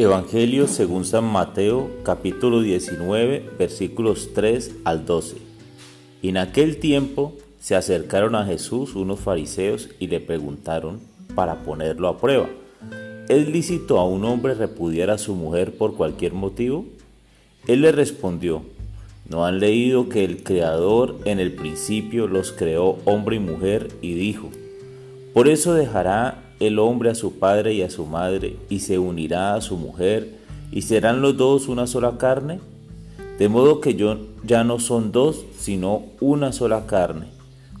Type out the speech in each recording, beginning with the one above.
Evangelio según San Mateo capítulo 19 versículos 3 al 12. Y en aquel tiempo se acercaron a Jesús unos fariseos y le preguntaron para ponerlo a prueba, ¿es lícito a un hombre repudiar a su mujer por cualquier motivo? Él le respondió, ¿no han leído que el Creador en el principio los creó hombre y mujer y dijo, por eso dejará el hombre a su padre y a su madre, y se unirá a su mujer, y serán los dos una sola carne? De modo que yo ya no son dos, sino una sola carne,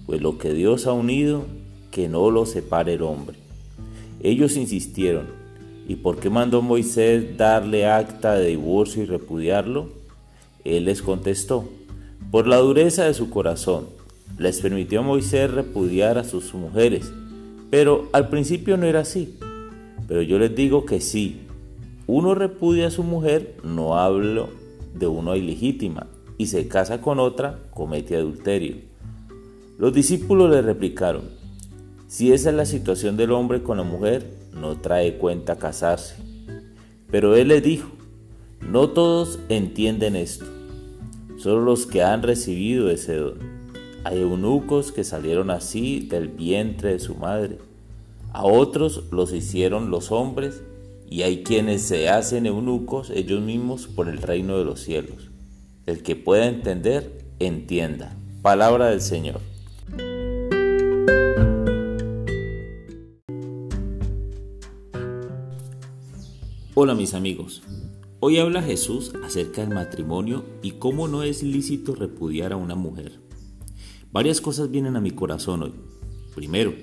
pues lo que Dios ha unido, que no lo separe el hombre. Ellos insistieron, ¿y por qué mandó Moisés darle acta de divorcio y repudiarlo? Él les contestó, por la dureza de su corazón, les permitió Moisés repudiar a sus mujeres, pero al principio no era así. Pero yo les digo que si uno repudia a su mujer, no hablo de una ilegítima, y se casa con otra, comete adulterio. Los discípulos le replicaron, si esa es la situación del hombre con la mujer, no trae cuenta casarse. Pero él les dijo, no todos entienden esto, solo los que han recibido ese don. Hay eunucos que salieron así del vientre de su madre. A otros los hicieron los hombres y hay quienes se hacen eunucos ellos mismos por el reino de los cielos. El que pueda entender, entienda. Palabra del Señor. Hola mis amigos. Hoy habla Jesús acerca del matrimonio y cómo no es lícito repudiar a una mujer. Varias cosas vienen a mi corazón hoy. Primero,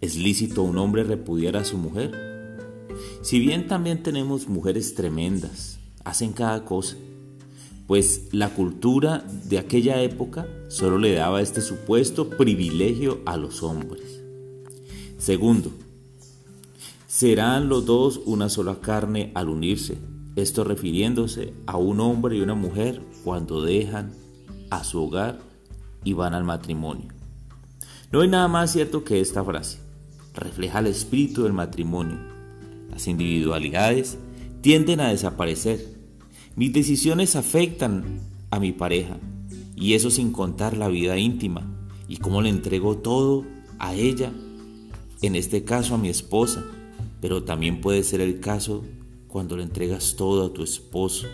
¿es lícito un hombre repudiar a su mujer? Si bien también tenemos mujeres tremendas, hacen cada cosa, pues la cultura de aquella época solo le daba este supuesto privilegio a los hombres. Segundo, serán los dos una sola carne al unirse, esto refiriéndose a un hombre y una mujer cuando dejan a su hogar y van al matrimonio. No hay nada más cierto que esta frase. Refleja el espíritu del matrimonio. Las individualidades tienden a desaparecer. Mis decisiones afectan a mi pareja y eso sin contar la vida íntima y cómo le entrego todo a ella, en este caso a mi esposa, pero también puede ser el caso cuando le entregas todo a tu esposo.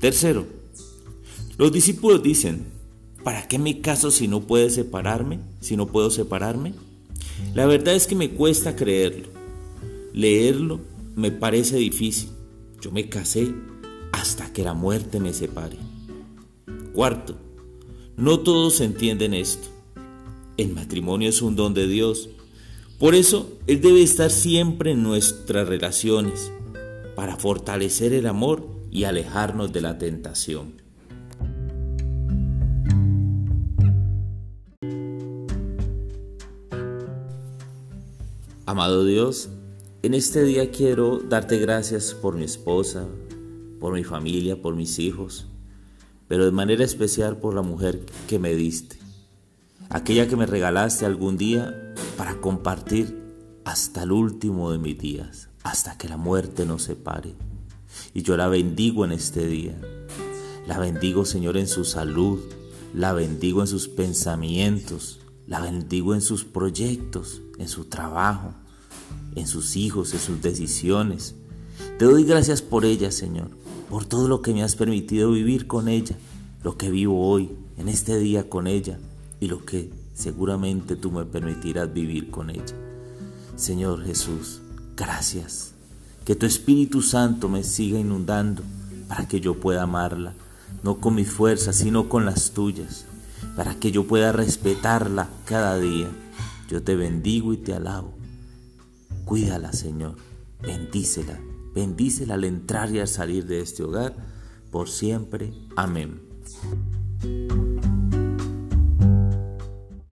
Tercero, los discípulos dicen, ¿Para qué me caso si no puedo separarme? Si no puedo separarme. La verdad es que me cuesta creerlo. Leerlo me parece difícil. Yo me casé hasta que la muerte me separe. Cuarto, no todos entienden esto. El matrimonio es un don de Dios. Por eso Él debe estar siempre en nuestras relaciones para fortalecer el amor y alejarnos de la tentación. Amado Dios, en este día quiero darte gracias por mi esposa, por mi familia, por mis hijos, pero de manera especial por la mujer que me diste, aquella que me regalaste algún día para compartir hasta el último de mis días, hasta que la muerte nos separe. Y yo la bendigo en este día. La bendigo, Señor, en su salud, la bendigo en sus pensamientos, la bendigo en sus proyectos, en su trabajo, en sus hijos, en sus decisiones. Te doy gracias por ella, Señor, por todo lo que me has permitido vivir con ella, lo que vivo hoy, en este día con ella y lo que seguramente tú me permitirás vivir con ella. Señor Jesús, gracias. Que tu Espíritu Santo me siga inundando para que yo pueda amarla, no con mis fuerzas, sino con las tuyas para que yo pueda respetarla cada día. Yo te bendigo y te alabo. Cuídala, Señor. Bendícela. Bendícela al entrar y al salir de este hogar. Por siempre. Amén.